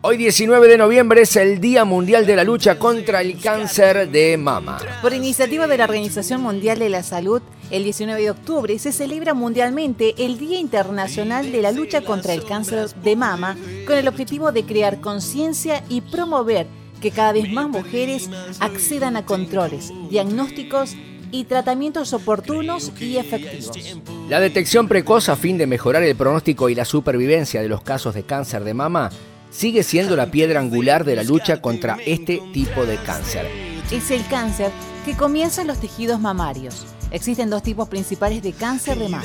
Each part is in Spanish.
Hoy 19 de noviembre es el Día Mundial de la Lucha contra el Cáncer de Mama. Por iniciativa de la Organización Mundial de la Salud, el 19 de octubre se celebra mundialmente el Día Internacional de la Lucha contra el Cáncer de Mama con el objetivo de crear conciencia y promover que cada vez más mujeres accedan a controles, diagnósticos y tratamientos oportunos y efectivos. La detección precoz a fin de mejorar el pronóstico y la supervivencia de los casos de cáncer de mama sigue siendo la piedra angular de la lucha contra este tipo de cáncer. Es el cáncer que comienza en los tejidos mamarios. Existen dos tipos principales de cáncer de mama.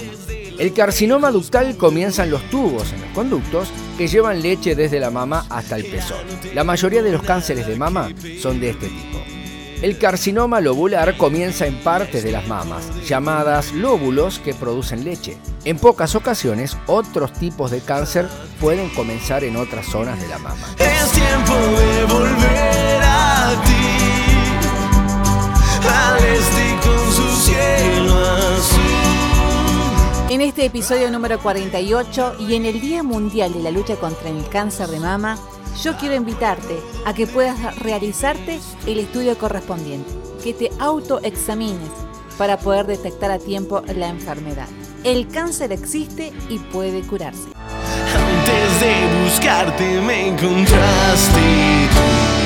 El carcinoma ductal comienza en los tubos, en los conductos, que llevan leche desde la mama hasta el pezón. La mayoría de los cánceres de mama son de este tipo. El carcinoma lobular comienza en partes de las mamas, llamadas lóbulos que producen leche. En pocas ocasiones, otros tipos de cáncer pueden comenzar en otras zonas de la mama. Es tiempo de volver a ti, al este con su cielo azul. En este episodio número 48 y en el Día Mundial de la Lucha contra el Cáncer de Mama, yo quiero invitarte a que puedas realizarte el estudio correspondiente, que te autoexamines para poder detectar a tiempo la enfermedad. El cáncer existe y puede curarse. Antes de buscarte me encontraste.